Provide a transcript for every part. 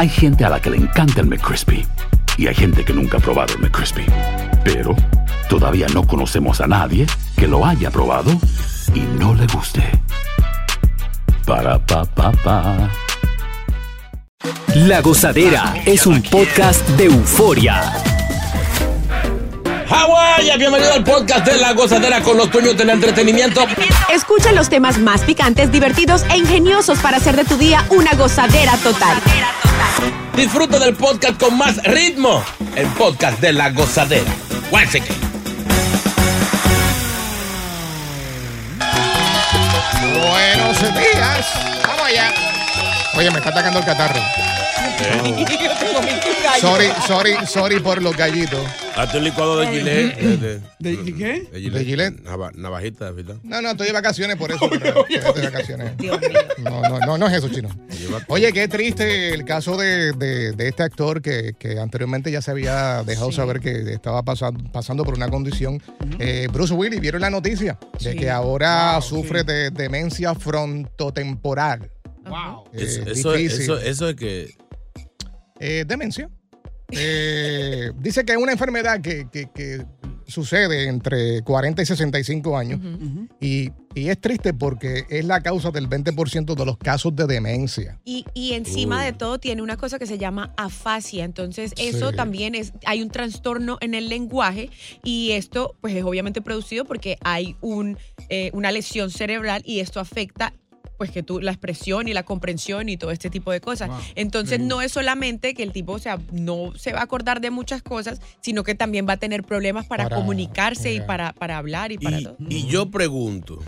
Hay gente a la que le encanta el McCrispy y hay gente que nunca ha probado el McCrispy. Pero todavía no conocemos a nadie que lo haya probado y no le guste. Para pa pa. La Gozadera es un podcast de euforia. Hawái, bienvenido al podcast de La Gozadera con los dueños del entretenimiento. Escucha los temas más picantes, divertidos e ingeniosos para hacer de tu día una gozadera total. Disfruta del podcast con más ritmo. El podcast de La Gozadera. Guáchate. Buenos días. Vamos allá. Oye, me está atacando el catarro. Sorry, sorry, sorry por los gallitos. Hazte un licuado de gilet. ¿De, ¿De qué? ¿De Gillette? Nava- navajita, ¿verdad? No, no, estoy de vacaciones por eso. estoy de vacaciones. No, no, no, no es eso, chino. Oye, qué triste el caso de, de- de este actor que, que anteriormente ya se había dejado saber que estaba pasando, pasando por una condición. Eh, Bruce Willis, ¿vieron la noticia? De Sí. que ahora Wow, sufre sí. de demencia frontotemporal. Wow. Eh, Eso, eso, difícil. eso, eso es que. Eh, demencia. Eh, dice que es una enfermedad que, que- que sucede entre 40 y 65 años. y, y es triste porque es la causa del 20% de los casos de demencia. Y, y encima de todo tiene una cosa que se llama afasia. Entonces, eso Sí. también es, hay un trastorno en el lenguaje y esto, pues, es obviamente producido porque hay un, eh, una lesión cerebral y esto afecta pues que tú la expresión y la comprensión y todo este tipo de cosas. Wow. Entonces Sí. no es solamente que el tipo, o sea, no se va a acordar de muchas cosas, sino que también va a tener problemas para, Para- comunicarse y para, para hablar y para Y, todo. y yo pregunto: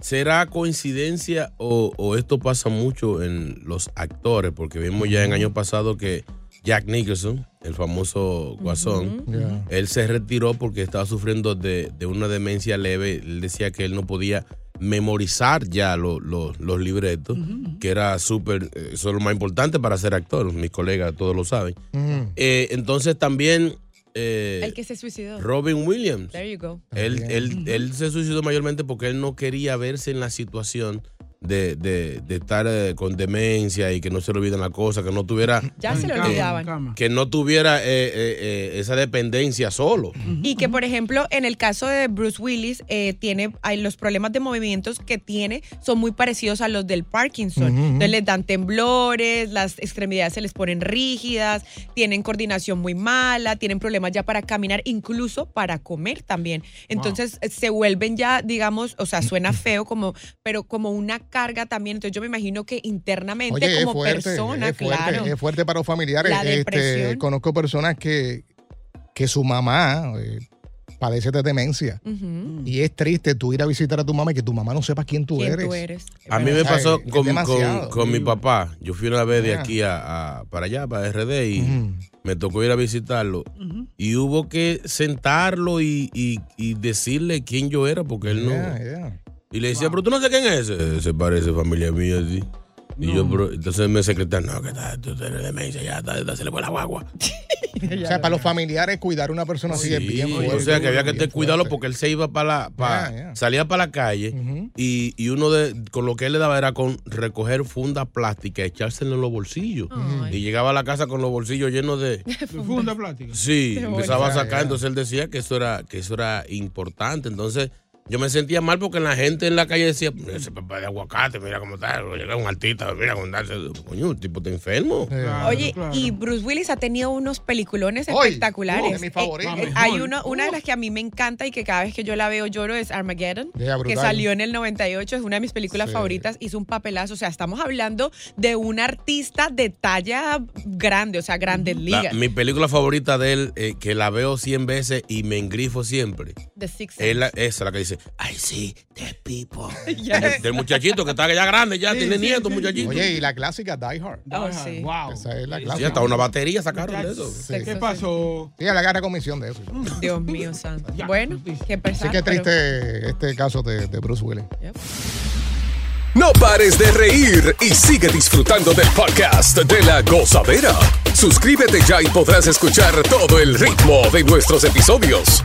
¿será coincidencia o, o esto pasa mucho en los actores? Porque vimos ya en años pasados que Jack Nicholson, el famoso guasón, él se retiró porque estaba sufriendo de, de una demencia leve. Él decía que él no podía memorizar ya lo- lo- los libretos, que era súper, eh, eso es lo más importante para ser actor, mis colegas todos lo saben. Eh, entonces también eh, el que se suicidó. Robin Williams, There you go. él, él, él se suicidó mayormente porque él no quería verse en la situación de, de- de estar eh, con demencia y que no se le olviden las cosas, que no tuviera, Ya se En cama, olvidaban. que no tuviera eh, eh, eh, esa dependencia solo. Y que, por ejemplo, en el caso de Bruce Willis, eh, tiene hay los problemas de movimientos que tiene son muy parecidos a los del Parkinson. Ujú. Entonces les dan temblores, las extremidades se les ponen rígidas, tienen coordinación muy mala, tienen problemas ya para caminar, incluso para comer también. Entonces eh, se vuelven ya, digamos, o sea, suena feo, como, pero como una carga también. Entonces yo me imagino que internamente Oye, es como fuerte, persona, es fuerte, claro. es fuerte para los familiares. La Este, conozco personas que, que su mamá eh, padece de demencia. Y es triste tú ir a visitar a tu mamá y que tu mamá no sepa quién tú ¿Quién eres. tú eres? A mí me pasó con, con- con mi papá. Yo fui una vez de aquí a, a- para allá, para RD, y me tocó ir a visitarlo. Y hubo que sentarlo y, y- y decirle quién yo era, porque él no. Yeah. Y le decía, pero tú no sé quién es ese. Se parece familia mía, sí. Y yo, pero, entonces me secretario, no, que está, tú tienes demencia, ya está, se le fue la guagua. O sea, para los familiares cuidar a una persona así es Sí, bien fuerte. o sea, que había que bien tener cuidado fuerte. porque él se iba para la, pa- Ya, ya. salía para la calle y, y uno de, con lo que él le daba era con recoger fundas plásticas, echárselo en los bolsillos. Y llegaba a la casa con los bolsillos llenos de... Funda plástica. Sí, empezaba a sacar, entonces él decía que eso era, que eso era importante. Entonces yo me sentía mal porque la gente en la calle decía, ese papá de aguacate, mira cómo está, llega un artista, mira cómo está, coño, el tipo está enfermo. Eh, Claro, Oye, claro. y Bruce Willis ha tenido unos peliculones espectaculares. de mis favoritos. Eh, eh, La hay mejor. una, una de las que a mí me encanta y que cada vez que yo la veo lloro es Armageddon, que salió en el 98, es una de mis películas Sí. favoritas, hizo un papelazo, o sea, estamos hablando de un artista de talla grande, o sea, grandes ligas. mi película favorita de él, eh, que la veo 100 veces y me engrifo siempre, The Sixth es la, esa, la que dice, I see the people. Del, del muchachito que está ya grande, ya tiene nietos, muchachito. Oye, y la clásica Die Hard. Oh, sí. Wow. Esa es la Sí, clásica. hasta una batería sacaron de eso. Sí. ¿Qué pasó? Sí, la agarra comisión de eso. Dios mío, santo. Ya. Bueno, qué pesar. que pero- triste este caso de, de Bruce Willis. No pares de reír y sigue disfrutando del podcast de la gozadera. Suscríbete ya y podrás escuchar todo el ritmo de nuestros episodios.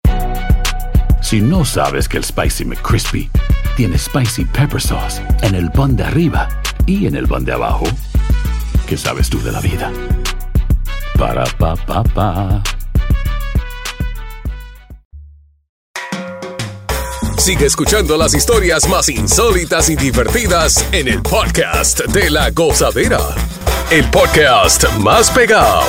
Si no sabes que el Spicy McCrispy tiene Spicy Pepper Sauce en el pan de arriba y en el pan de abajo, ¿qué sabes tú de la vida? Para, pa, pa, pa. Sigue escuchando las historias más insólitas y divertidas en el podcast de la gozadera. El podcast más pegado.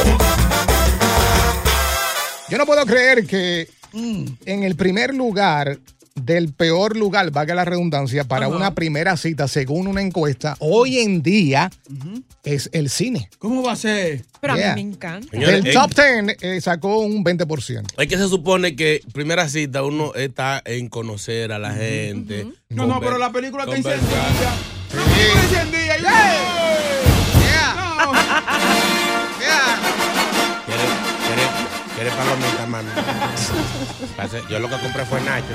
Yo no puedo creer que en el primer lugar del peor lugar, valga la redundancia, para una primera cita, según una encuesta, hoy en día es el cine. ¿Cómo va a ser? Pero a Yeah. mí me encanta. Señores, Del top 10 eh, sacó un 20%. Es que se supone que primera cita uno está en conocer a la gente. No, no, conver- pero la película está encendida. La película está encendida. ¡yeah! Quieres palomita, mami? Yo lo que compré fue Nacho.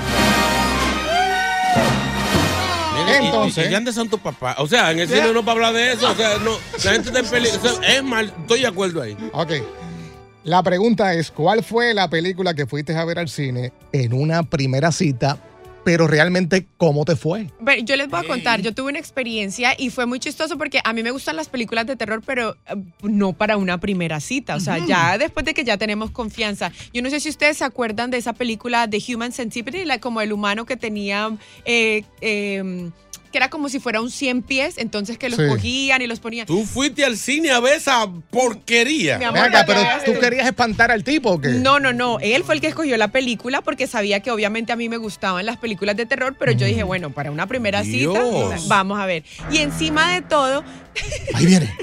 Y- Entonces- ¿Y, y dónde son tus papás? O sea, en el cine no para hablar de eso. O sea, no, la gente está en peligro. O sea, es mal, estoy de acuerdo ahí. Ok. La pregunta es, ¿cuál fue la película que fuiste a ver al cine en una primera cita, pero realmente cómo te fue? Pero yo les voy a contar, yo tuve una experiencia y fue muy chistoso porque a mí me gustan las películas de terror, pero eh, no para una primera cita. O sea, ya después de que ya tenemos confianza. Yo no sé si ustedes se acuerdan de esa película de Human Centipede, la, como el humano que tenía... eh, eh, que era como si fuera un 100 pies, entonces que los Sí. cogían y los ponían. Tú fuiste al cine a ver esa porquería. Mi amor, pero tú querías espantar al tipo o qué? No, no, no. Él fue el que escogió la película porque sabía que obviamente a mí me gustaban las películas de terror, pero yo dije, bueno, para una primera Dios. cita, vamos a ver. Y encima de todo, Ahí viene.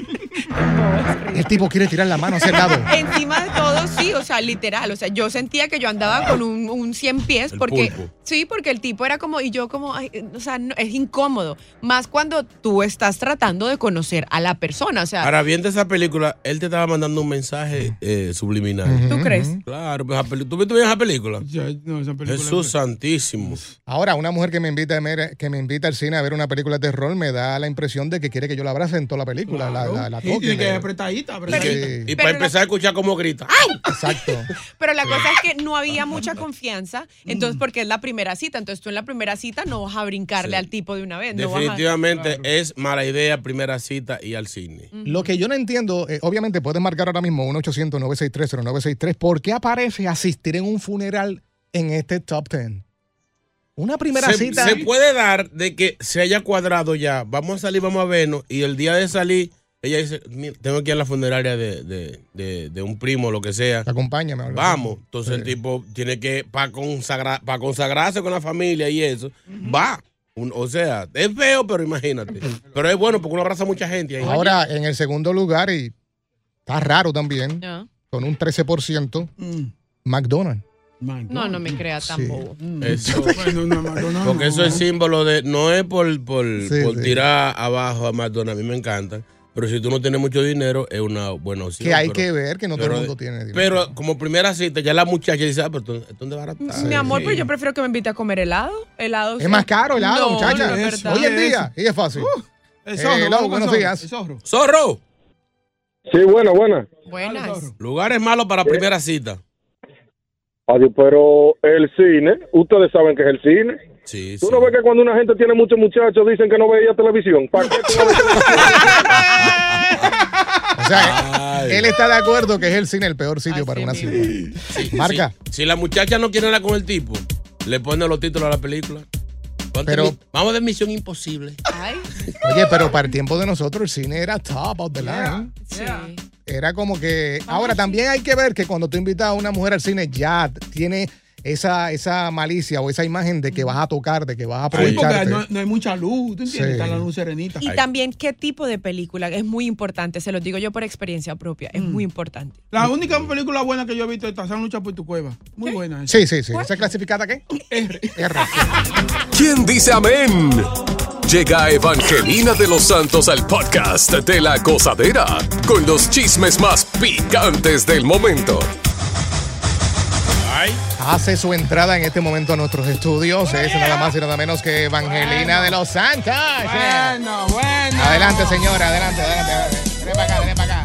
El tipo quiere tirar la mano hacia el lado. encima de todo, sí, o sea, literal. O sea, yo sentía que yo andaba con un, un 100 pies El porque. pulpo. Sí, porque el tipo era como, y yo como, ay, o sea, no, es incómodo. Más cuando tú estás tratando de conocer a la persona. O sea, Ahora, viendo esa película, él te estaba mandando un mensaje eh, subliminal. ¿tú crees? Claro, pues, ¿tú viste bien esa película? Ya, no, esa película. Jesús santísimo. Ahora, una mujer que me invita a ver- que me invita al cine a ver una película de terror me da la impresión de que quiere que yo la abrace la película, la, la, toque. que apretadita, Y, que- y para la- empezar a escuchar cómo grita. ¡Au! Exacto. Pero la cosa es que no había mucha confianza, entonces porque es la primera cita, entonces tú en la primera cita no vas a brincarle Sí. al tipo de una vez. no vas a- Definitivamente es mala idea primera cita y al cine. Lo que yo no entiendo, eh, obviamente puedes marcar ahora mismo 1-800-963-0963. ¿Por qué aparece asistir en un funeral en este top 10? Una primera se, cita. se puede dar de que se haya cuadrado ya. Vamos a salir, vamos a vernos. Y el día de salir, ella dice: "Mira, Tengo que ir a la funeraria de, de- de- de un primo, lo que sea. Acompáñame. Vamos. Entonces el tipo tiene que, para consagra, pa consagrarse con la familia y eso, va. Un- o sea, es feo, pero imagínate. Pero es bueno porque uno abraza a mucha gente ahí. Ahora, en el segundo lugar, y está raro también, con un 13%, Mm. McDonald's. Man, no, no me crea tan Sí. bobo. Eso. Bueno, no, Porque eso es símbolo de. No es por, por, Sí, por sí. tirar abajo a McDonald's, a mí me encanta. Pero si tú no tienes mucho dinero, es una buena opción. Que hay pero- que ver que no todo el mundo tiene dinero. Pero como primera cita, ya la muchacha dice, ah, pero esto, esto es de barato. Mi amor, pero yo prefiero que me invite a comer helado. helado es más caro el helado, No, muchacha. no es. Hoy en día, y es fácil. El Eh, zorro, hello, vamos con buenos zorro, días. el zorro. ¡Zorro! Sí, buena, buena. Buenas. Lugares malos para primera cita. Adiós, pero el cine, ustedes saben que es el cine. Sí, ¿Tú sí. no ves que cuando una gente tiene muchos muchachos dicen que no veía televisión? ¿Para qué tú no ves televisión? O sea, Ay. él está de acuerdo que es el cine el peor sitio para una cita. Marca. Si, si la muchacha no quiere hablar con el tipo, le pone los títulos a la película. Pero- vamos de Misión Imposible. Ay, Oye, pero para el tiempo de nosotros el cine era top of the line. sí. Era como que. Ahora también hay que ver que cuando tú invitas a una mujer al cine ya tiene esa, esa malicia o esa imagen de que vas a tocar, de que vas a Sí, porque aprovecharte. no, no hay mucha luz, ¿tú entiendes? Sí. Está la luz serenita. Y también qué tipo de película, es muy importante, se los digo yo por experiencia propia, es muy importante. La única película buena que yo he visto es Tarzán lucha por tu cueva. Muy buena. esa. Sí, sí, sí. ¿Esa es clasificada qué? R. R. ¿Quién dice amén? Llega Evangelina de los Santos al podcast de la gozadera con los chismes más picantes del momento. Ay. Hace su entrada en este momento a nuestros estudios. Es nada más y nada menos que Evangelina de los Santos. Bueno, bueno. Adelante, señora. Adelante, adelante. adelante. Ven para acá, ven para acá.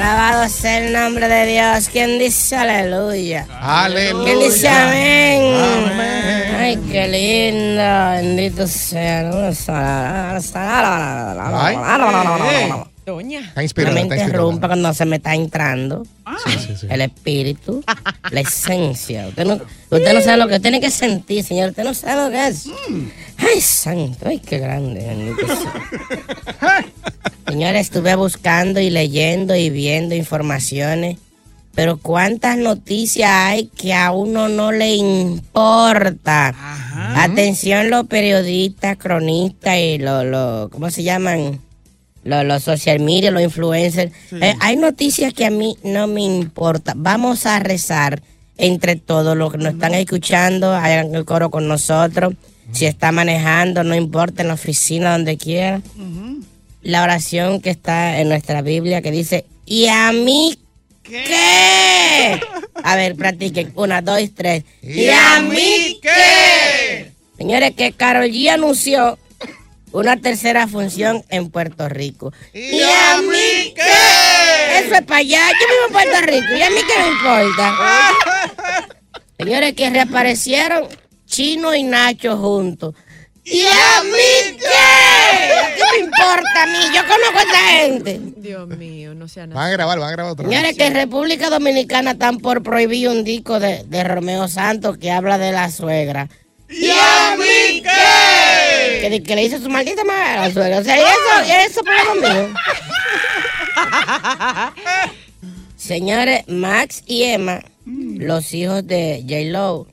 Alabado sea el nombre de Dios. ¿Quién dice aleluya? Aleluya. ¿Quién dice amén? Amén. Ay, qué lindo. Bendito sea. Doña. Está No inspirada, me está interrumpa cuando se me está entrando Sí, sí, sí. el espíritu, la esencia. Usted no, usted no sabe lo que tiene que sentir, señor. Usted no sabe lo que es. Ay, santo. Ay, qué grande. Señores, estuve buscando y leyendo y viendo informaciones. Pero cuántas noticias hay que a uno no le importa. Atención los periodistas, cronistas y los, los ¿cómo se llaman? Los, los social media, los influencers. Eh, hay noticias que a mí no me importa. Vamos a rezar entre todos los que nos están escuchando, hagan el coro con nosotros. Si está manejando, no importa, en la oficina, donde quiera. La oración que está en nuestra Biblia que dice, ¿y a mí qué? A ver, practiquen. Una, dos, tres. ¿Y a mí qué? Señores, que Carol G anunció una tercera función en Puerto Rico. ¿Y a mí qué? Eso es para allá. Yo vivo en Puerto Rico. ¿Y a mí qué me importa? Señores, que reaparecieron Chino y Nacho juntos. ¿Y a mí qué? ¿Qué me importa a mí? Yo conozco a esta gente. Dios mío, no sea Van nada. a grabar, van a grabar otra vez. Señores, que en República Dominicana están por prohibir un disco de, de Romeo Santos que habla de la suegra. ¿Y a mí qué? Que, que le hizo su maldita madre a la suegra. O sea, ¿y eso, eso problema mío. Señores, Max y Emma, los hijos de J-Lo,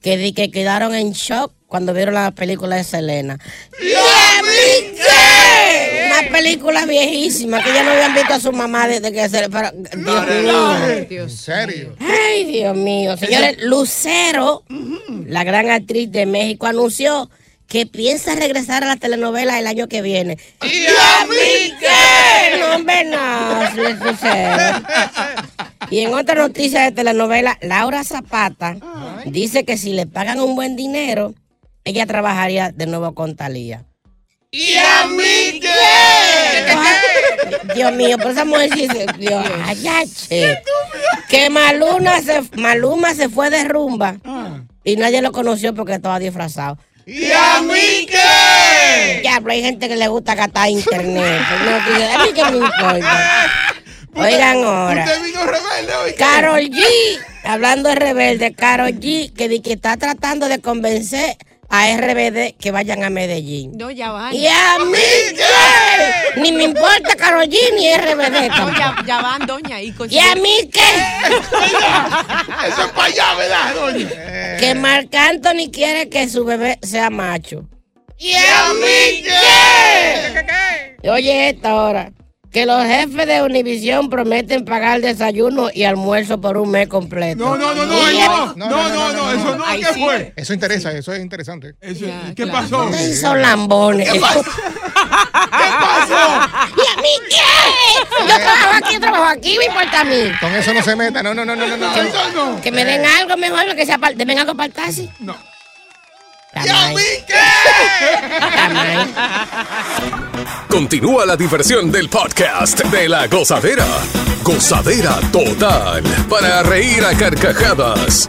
que, di- que quedaron en shock cuando vieron la película de Selena. ¿Y a mí qué? Una película viejísima que ya no habían visto a su mamá desde que se le... pero- Dios mío. ¿En serio? Ay, Dios mío. Señores, Lucero, la gran actriz de México, anunció que piensa regresar a la telenovela el año que viene. ¿Y a mí qué? No, hombre, no. Y en otra noticia de telenovela, Laura Zapata dice que si le pagan un buen dinero, ella trabajaría de nuevo con Talía. ¿Y a mí qué? Dios mío, por esa mujer sí se- Dios, ay, ay, che. Que Maluma se, Maluma se fue de rumba y nadie lo conoció porque estaba disfrazado. ¿Y a mí qué? Ya, pero hay gente que le gusta gastar internet. No, que- a mí que me importa. Oigan ahora. Usted vino rebelde hoy. Carol G, hablando de rebelde, Carol G, que, que está tratando de convencer a RBD que vayan a Medellín. No, ya van. ¿Y a mí qué? Ni me importa Carol G ni RBD. No, tampoco. ya, ya van, doña. Y, ¿Y a mí qué? Eso es para allá, ¿verdad, doña? Que Marc Anthony quiere que su bebé sea macho. ¿Y a mí qué? Oye, esta hora. Que los jefes de Univisión prometen pagar desayuno y almuerzo por un mes completo. No, no, no, no, no, no, no, no, eso no, ¿qué fue? Eso interesa, eso es interesante. ¿Qué pasó? Ustedes son lambones. ¿Qué pasó? ¿Qué pasó? ¿Y a mí qué? Yo trabajo aquí, yo trabajo aquí, me importa a mí. Con eso no se meta. No, no, no, no, no. no. Que, me den algo mejor, que sea denme algo para el taxi. No. Continúa la diversión del podcast de la gozadera. Gozadera total. Para reír a carcajadas.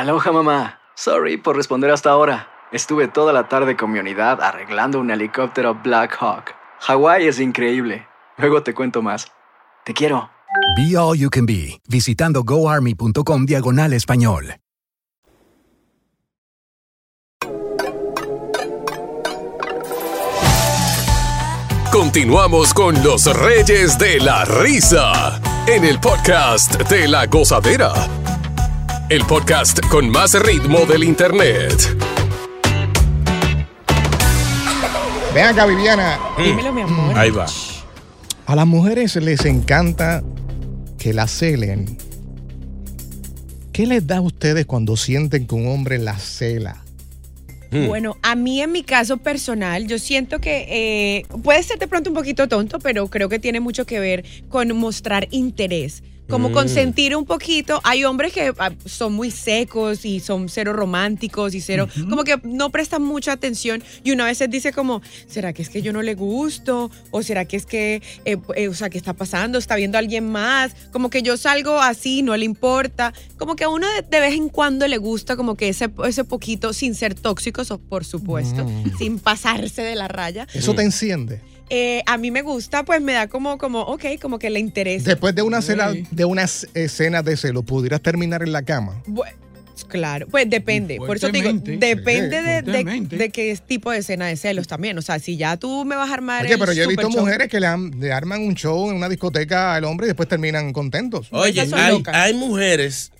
Aloha mamá. Sorry por responder hasta ahora. Estuve toda la tarde con mi unidad arreglando un helicóptero Black Hawk. Hawái es increíble. Luego te cuento más. Te quiero. Be All You Can Be, visitando goarmy.com diagonal español. Continuamos con los Reyes de la Risa. En el podcast de la gozadera. El podcast con más ritmo del internet. Ven acá, Viviana. Dímelo, mi amor. Ahí va. A las mujeres les encanta que la celen. ¿Qué les da a ustedes cuando sienten que un hombre la cela? Bueno, a mí en mi caso personal, yo siento que eh, puede ser de pronto un poquito tonto, pero creo que tiene mucho que ver con mostrar interés. Como Mm. consentir un poquito. Hay hombres que ah, son muy secos y son cero románticos y cero, como que no prestan mucha atención y una vez se dice como, ¿será que es que yo no le gusto? ¿O será que es que, eh, eh, o sea, qué está pasando? ¿Está viendo a alguien más? Como que yo salgo así, no le importa. Como que a uno de, de vez en cuando le gusta como que ese, ese poquito, sin ser tóxicos, por supuesto, Mm. sin pasarse de la raya. Eso te enciende. Eh, a mí me gusta, pues me da como, como, ok, como que le interesa. Después de una cena, de unas escenas de celo, ¿pudieras terminar en la cama? Bu- Claro, pues depende. Por eso te digo, depende Sí, de, de, qué tipo de escena de celos también. O sea, si ya tú me vas a armar. Oye, el pero yo he visto show- mujeres que le, han- le arman un show en una discoteca al hombre y después terminan contentos. Oye, hay, hay mujeres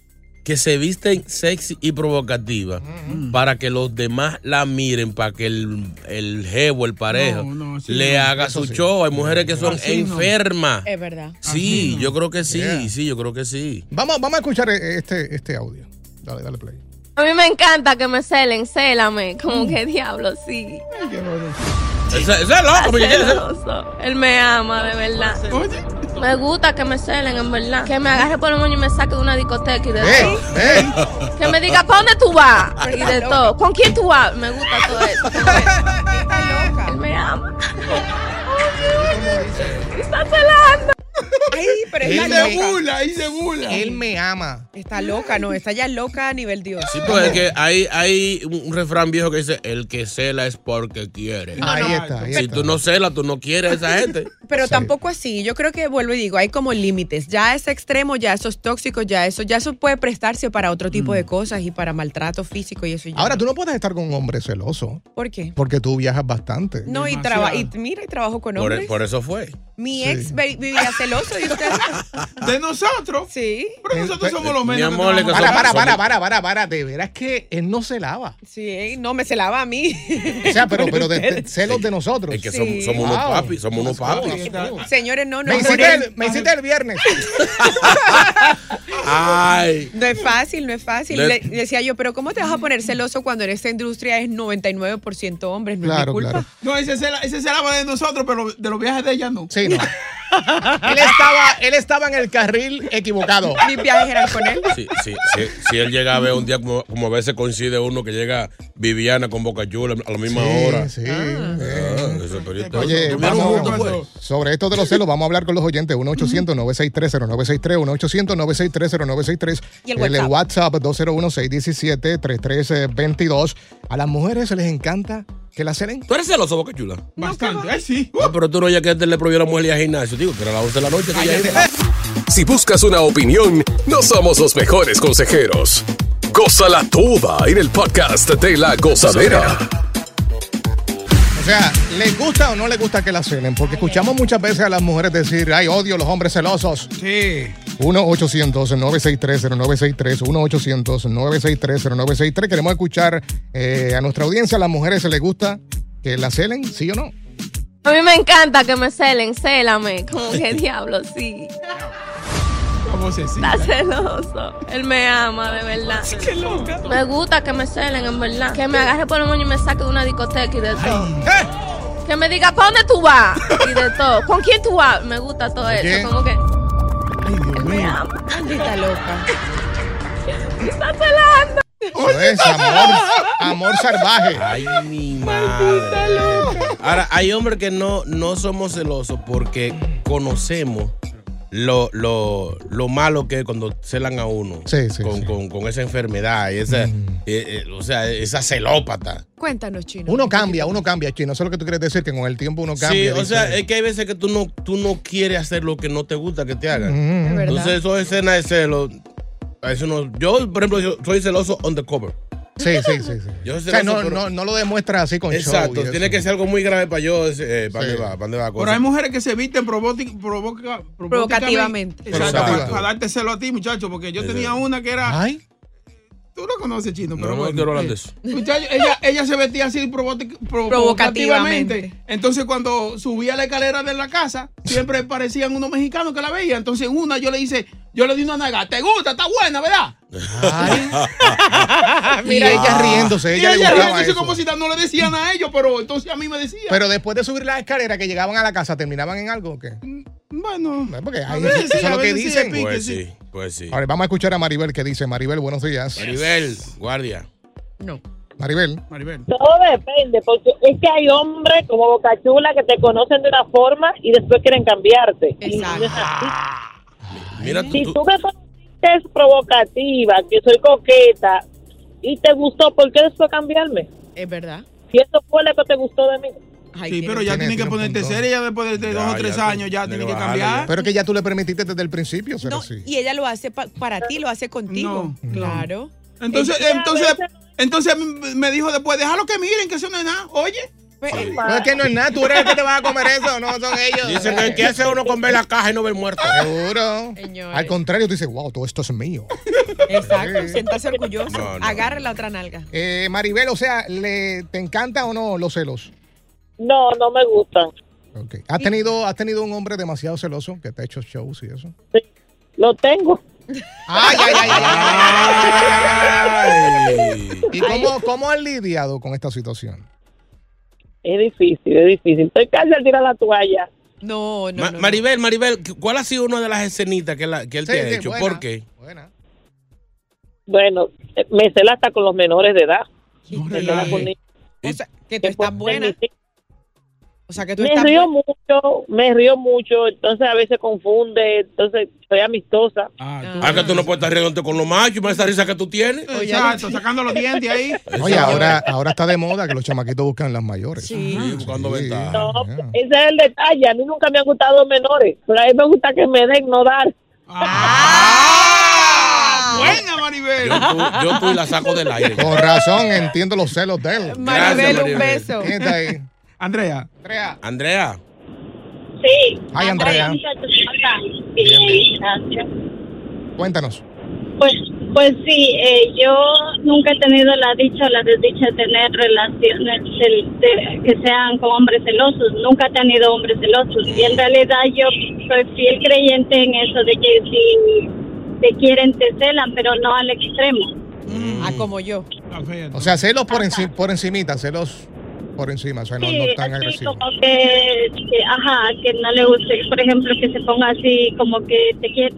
que se visten sexy y provocativas para que los demás la miren, para que el, el jevo, el pareja, No, no, le no. haga su sí. show. Hay mujeres que son Así no. enfermas. Es verdad. Sí, yo creo que sí, Yeah. sí, yo creo que sí. Vamos, vamos a escuchar eh, este, este audio. Dale, dale play. A mí me encanta que me celen, célame. Como que diablo, sí. Ese, ese es loco, porque quiere ser- Celoso. Él me ama, de verdad. Me gusta que me celen, en verdad. Que me agarre por el moño y me saque de una discoteca y de todo. Que me diga, ¿para dónde tú vas? Y de todo. ¿Con quién tú vas? Me gusta todo eso. Él me ama. Está celando. Ay, pero Él está me- loca. ahí se burla. Él me ama. Está loca, no, está ya loca a nivel Dios. Sí, pues es que hay, hay un refrán viejo que dice, el que cela es porque quiere. Ahí está, ahí Si está. tú no celas, tú no quieres a esa gente. Pero tampoco así. Yo creo que vuelvo y digo, hay como límites. Ya ese extremo, ya esos tóxicos, ya eso, ya eso puede prestarse para otro tipo de cosas y para maltrato físico y eso. ya Ahora, tú no puedes estar con un hombre celoso ¿Por qué? porque tú viajas bastante. No, y, traba y mira, y trabajo con Por, hombres. por eso fue. Mi Sí. ex vi- vivía celoso de ustedes. ¿De nosotros? Sí. Pero nosotros somos los Mi menos. amor, le Para, somos- para, para, para, para, para. De veras que él no celaba. Sí, no me celaba a mí. O sea, pero, pero de, de- celos de nosotros. Es que Sí. somos, somos unos papis, somos unos papis. Señores, no, no Me es hiciste, el, me hiciste el viernes. Ay. No es fácil, no es fácil. Le- Le, decía yo, pero ¿cómo te vas a poner celoso cuando en esta industria es 99% hombres? No es Claro, mi culpa. claro. No, ese se, la- ese se lava de nosotros, pero de los viajes de ella no. Sí, no. él, estaba, él estaba en el carril equivocado. Mis viajes eran con él. Si, si, si, si él llega a ver un día, como, como a veces coincide uno que llega Viviana con Boca Chula a la misma hora. Sí, Ah, yo- Oye, vamos, juntos, pues. sobre esto de los celos, vamos a hablar con los oyentes. 1-800-963-0963, 1-800-963-0963. Y el El WhatsApp. WhatsApp 201-617-3322. A las mujeres les encanta que la celen. ¿Tú eres celoso, Boca Chula? Bastante. Ay, sí. No, pero tú no ya que le prohibió a la mujer ir al gimnasio, digo, que era a las 11 de la noche que ella iba. Si buscas una opinión, no somos los mejores consejeros. Gózala toda en el podcast de la gozadera. Sea, ¿les gusta o no les gusta que la celen? Porque escuchamos muchas veces a las mujeres decir, ay, odio a los hombres celosos. Sí. 1-800-963-0963, 1-800-963-0963. Queremos escuchar eh, a nuestra audiencia, ¿a las mujeres les gusta que la celen, sí o no? A mí me encanta que me celen, célame. Como que diablo, sí. ¿Cómo se Está celoso. Él me ama, de verdad. Loca. Me gusta que me celen, en verdad. Que me agarre por el moño y me saque de una discoteca y de todo. Que me diga, ¿para dónde tú vas? Y de todo. ¿Con quién tú vas? Me gusta todo eso. Como que Él me ama. Maldita loca. Está celando. Eso es amor, amor salvaje. Ay, mi madre. Ahora, hay hombres que no, no somos celosos porque conocemos lo, lo, lo malo que es cuando celan a uno. Sí, sí, con, sí. Con, con esa enfermedad, y esa, eh, eh, o sea, esa celópata. Cuéntanos, Chino. Uno cambia, uno cambia, chino. Eso es lo que tú quieres decir, que con el tiempo uno Sí, cambia. o sea, es que hay veces que tú no, tú no quieres hacer lo que no te gusta que te hagan. Mm. Entonces, eso es escena de celo. a Eso no, yo, por ejemplo, yo soy celoso undercover. Sí, sí, sí. sí. Yo o sea, no, pero- no, no lo demuestras así con show. Exacto, eso. tiene que ser algo muy grave para yo, eh, ¿para Sí. va? ¿Para va cosa? Pero hay mujeres que se visten provoca- Provocativamente. Exacto, Exacto. para, para darte celo a ti, muchacho, porque yo tenía una que era. Ay, Tú lo conoces, chino, No, pero no bueno. Eh, eso. Muchacho, ella, ella se vestía así provocativamente. Provocativamente. Entonces, cuando subía la escalera de la casa, siempre parecían unos mexicanos que la veían. Entonces, en una yo le hice, yo le di una naga. ¿Te gusta? Está buena, ¿verdad? ay. y Mira, ella riéndose, y ella, le ella riéndose eso. como si no le decían a ellos, pero entonces a mí me decían. Pero después de subir la escalera que llegaban a la casa, ¿terminaban en algo o qué? Bueno, No, Porque ahí veces eso sí, es lo que dicen. pique, Pues sí. pues sí. A ver, vamos a escuchar a Maribel que dice. Maribel, buenos días. Maribel, guardia. No. Maribel. Maribel. Todo depende, porque es que hay hombres como Boca Chula que te conocen de una forma y después quieren cambiarte. Es así. Mira, tú, Si tú- tú me conociste provocativa, que soy coqueta, y te gustó, ¿por qué después cambiarme? Es verdad. Si eso fue lo que te gustó de mí. Ay, Sí, pero ya tiene- tienes que ponerte punto. seria ya después de, de Ya, dos o tres ya, años, ya tiene que cambiar. Pero que ya tú le permitiste desde el principio ser No, así. y ella lo hace pa- para ti, lo hace contigo. No, no. claro. Entonces, Es que a entonces, veces- entonces me- dijo después, déjalo que miren, que eso no es nada. Oye, Pues, eh, No es que no es nada, tú eres el que te vas a comer eso, no son ellos. dicen que ¿qué hace uno con ver la caja y no ver muerto? Seguro. Señores. Al contrario, tú dices, wow, todo esto es mío. Exacto, siéntase orgulloso. No, no. Agarre la otra nalga. Eh, Maribel, o sea, ¿le, ¿te encanta o no los celos? No, no me gustan. Ok. ¿Has tenido, ¿Has tenido un hombre demasiado celoso que te ha hecho shows y eso? Lo tengo. Ay, ay, ay, ay. ¿Y cómo, cómo has lidiado con esta situación? Es difícil, es difícil. Estoy casi al tirar la toalla. No, no, Ma- no, no. Maribel, Maribel, ¿cuál ha sido una de las escenitas que, la- que él Sí, te ha sí, hecho? buena, ¿Por qué? Buena. Bueno, eh, me cela hasta con los menores de edad. Sí, Me sí. con niños O sea, que tú estás pueden buena. permitir. O sea, que tú Me estás río mucho, me río mucho, entonces a veces confunde, entonces soy amistosa. Ah, tú- Ah, que tú no puedes estar riéndote con los machos esa risa que tú tienes. Exacto, sacando los dientes ahí. Oye, ahora, ahora está de moda que los chamaquitos buscan las mayores. Sí. Sí, buscando Sí. ventaja. No, ese es el detalle. A mí nunca me han gustado menores, pero a mí me gusta que me den, no dar. ¡Ah! Buena, Maribel. Yo, tú, yo tú y la saco del aire. Con razón, entiendo los celos de él. Maribel, Gracias, un beso. ¿Quién está ahí? Andrea. Andrea. Andrea, Sí. Ay, Andrea. gracias. Cuéntanos. Pues, pues sí, eh, yo nunca he tenido la dicha o la desdicha de tener relaciones de- que sean con hombres celosos. Nunca he tenido hombres celosos. Y en realidad yo soy fiel creyente en eso de que si te quieren te celan, pero no al extremo. Ah, como yo. O sea, celos por, enci- por encimita, celos por encima, o sea, no, Sí, no tan así agresivos. como que, que, ajá, que no le guste, por ejemplo, que se ponga así como que te quiere,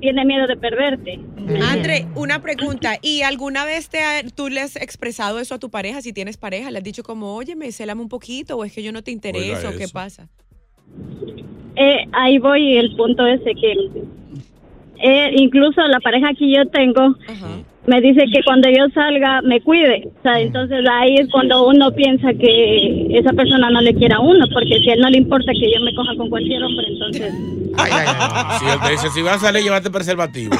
tiene miedo de perderte. Andre, una pregunta. ¿Y alguna vez te ha- tú le has expresado eso a tu pareja? Si tienes pareja, le has dicho como, oye, me célame un poquito o es que yo no te intereso, Oiga ¿qué pasa? Eh, ahí voy el punto ese que eh, incluso la pareja que yo tengo me dice que cuando yo salga me cuide. O sea, entonces ahí es cuando uno piensa que esa persona no le quiere a uno, porque si a él no le importa que yo me coja con cualquier hombre, entonces... si él te dice, si vas a salir, llévate preservativo.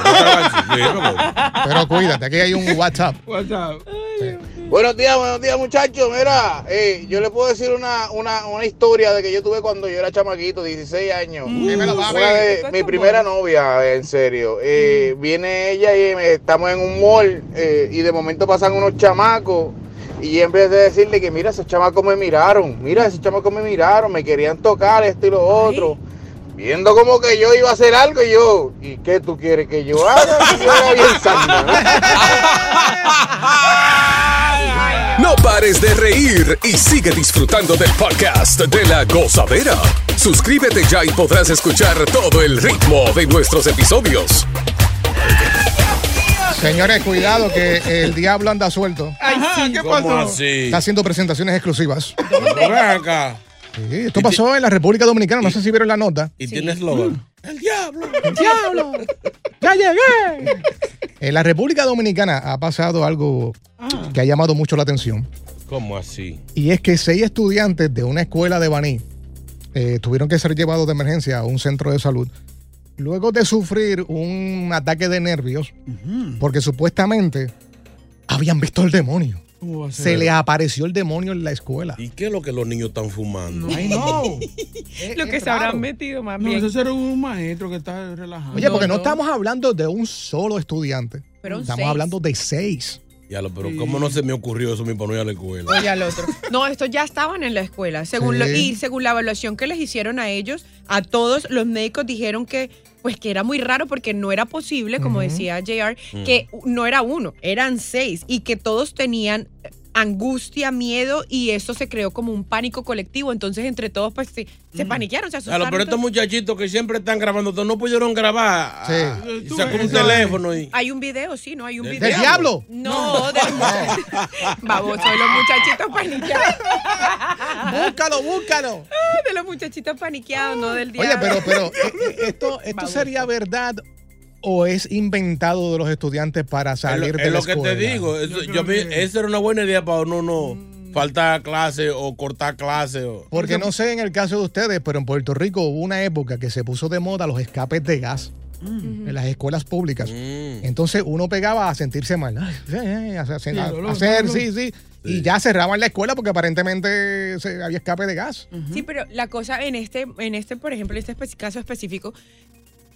Pero cuídate, aquí hay un WhatsApp. WhatsApp. Sí. Buenos días, buenos días muchachos. Mira, eh, yo le puedo decir una, una, una historia de que yo tuve cuando yo era chamaquito, 16 años. Dímelo, papi. Una de- mi primera novia, en serio. Eh, Viene ella y eh, estamos en un mall eh, y de momento pasan unos chamacos y en vez de decirle que mira, esos chamacos me miraron, mira, esos chamacos me miraron, me querían tocar esto y lo otro. Viendo como que yo iba a hacer algo y yo, ¿y qué tú quieres que yo haga? Y yo era bien santa, ¿no? No pares de reír y sigue disfrutando del podcast de la gozadera. Suscríbete ya y podrás escuchar todo el ritmo de nuestros episodios. Señores, cuidado que el diablo anda suelto. Ajá, ¿qué ¿Cómo pasó? así? Está haciendo presentaciones exclusivas. Ven acá. Sí, esto pasó en la República Dominicana, no sé si vieron la nota. Y tiene eslogan. ¡El diablo! ¡El diablo! ¡Ya llegué! En la República Dominicana ha pasado algo que ha llamado mucho la atención. ¿Cómo así? Y es que seis estudiantes de una escuela de Baní eh, tuvieron que ser llevados de emergencia a un centro de salud luego de sufrir un ataque de nervios porque supuestamente habían visto el demonio. ¿Cómo va a ser? Se les apareció el demonio en la escuela. ¿Y qué es lo que los niños están fumando? Ay, no. Lo que se habrán metido más No, bien. ese era un maestro que está relajado. Oye, porque no, estamos hablando de un solo estudiante. Pero estamos seis. hablando de seis. Ya lo, pero ¿cómo no se me ocurrió eso mi para no ir a la escuela? Oye, al otro. No, estos ya estaban en la escuela. Según lo- Sí. y según la evaluación que les hicieron a ellos, a todos los médicos dijeron que pues que era muy raro porque no era posible, como decía JR, Mm. que no era uno, eran seis y que todos tenían angustia, miedo y eso se creó como un pánico colectivo. Entonces entre todos pues se, se paniquearon, se asustaron. Claro, pero estos muchachitos que siempre están grabando, todo, no pudieron grabar. ah, y Tú sacó un ves, teléfono y. Hay un video, sí, ¿no? Hay un ¿Del video. diablo? No, del Baboso, de los muchachitos paniqueados. búscalo, búscalo. De los muchachitos paniqueados, no del Oye, diablo. pero, pero, eh, eh, ¿esto, esto sería verdad o es inventado de los estudiantes para Es lo, salir de es la lo que escuela? te digo. eso- yo esa era una buena idea para uno no faltar clase o cortar clase. O... Porque no sé en el caso de ustedes, pero en Puerto Rico hubo una época que se puso de moda los escapes de gas en las escuelas públicas. Entonces uno pegaba a sentirse mal. Ay, a Sí, a- hacer, dolor. sí, sí. Y ya cerraban la escuela porque aparentemente se- había escape de gas. Sí, pero la cosa en este, en este, por ejemplo, en este caso específico,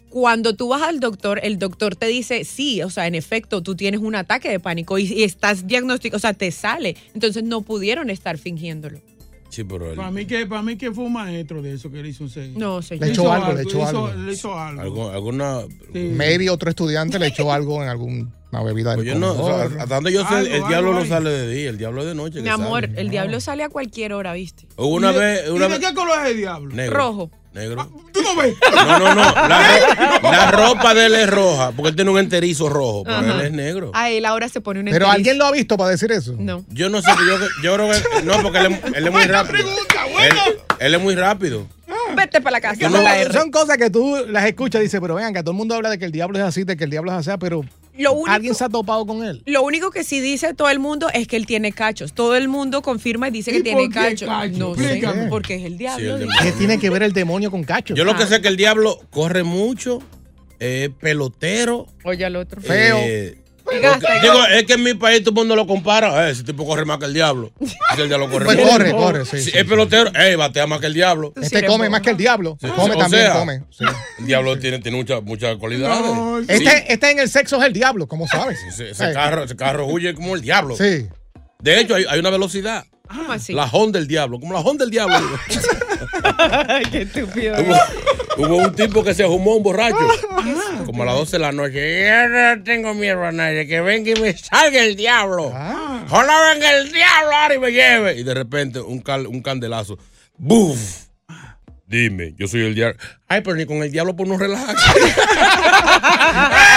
cuando tú vas al doctor, el doctor te dice, sí, o sea, en efecto, tú tienes un ataque de pánico y, y estás diagnóstico, o sea, te sale. Entonces no pudieron estar fingiéndolo. Sí, pero Para mí, que, para mí que fue un maestro de eso que le hizo un seis. No, señor. Le echó algo, le echó hizo- algo. Le hizo algo. Algo- alguna. Maybe otro estudiante le echó algo en alguna bebida Pues yo no, o sea, comedor. hasta donde yo sé, el, Algo, diablo algo no hay. sale de día, el diablo es de noche. Mi que amor, sale. el diablo sale a cualquier hora, ¿viste? Hubo una ¿Y de- vez. ¿Y Una de vez qué color es el diablo? negro. Rojo. Negro. ¿Tú no ves? No, no, no. La, ro- la ropa de él es roja, porque él tiene un enterizo rojo, pero Ajá. él es negro. A él ahora se pone un Pero enterizo. alguien lo ha visto para decir eso. No. Yo no sé, yo, yo creo que. No, porque él, es- él es muy rápido. Él, él es muy rápido. Vete para la casa. No la son cosas que tú las escuchas y dices, pero vean, que todo el mundo habla de que el diablo es así, de que el diablo es así, pero Lo único- alguien se ha topado con él. Lo único que sí dice todo el mundo es que él tiene cachos. Todo el mundo confirma y dice que ¿Y tiene cachos. No sé, porque es el diablo. Sí, el dice. ¿Qué tiene que ver el demonio con cachos? Yo lo que sé es que el diablo corre mucho, es pelotero. Oye, al otro. Feo. eh, Digo, es que en mi país todo el mundo lo compara. Eh, ese tipo corre más que el diablo. El diablo corre Pues corre, corre, sí, Si sí, es pelotero, eh, batea más que el diablo. Este come más que el diablo. Sí, Come o también, sea, come. sí. El diablo tiene, tiene muchas muchas cualidades. Sí. Este, este en el sexo es el diablo, ¿cómo sabes? Ese, ese carro, ese carro huye como el diablo. Sí. De hecho, hay, hay una velocidad. ¿Cómo así? La Honda del diablo, como la Honda del diablo. Qué estúpido. hubo, hubo un tipo que se fumó un borracho. Como a las 12 de la noche. Yo no tengo miedo a nadie. Que venga y me salga el diablo. Ojalá venga el diablo ahora y me lleve. Y de repente un, cal- un candelazo. ¡Buf! Dime, yo soy el diablo. Ay, pero ni con el diablo por no relajar.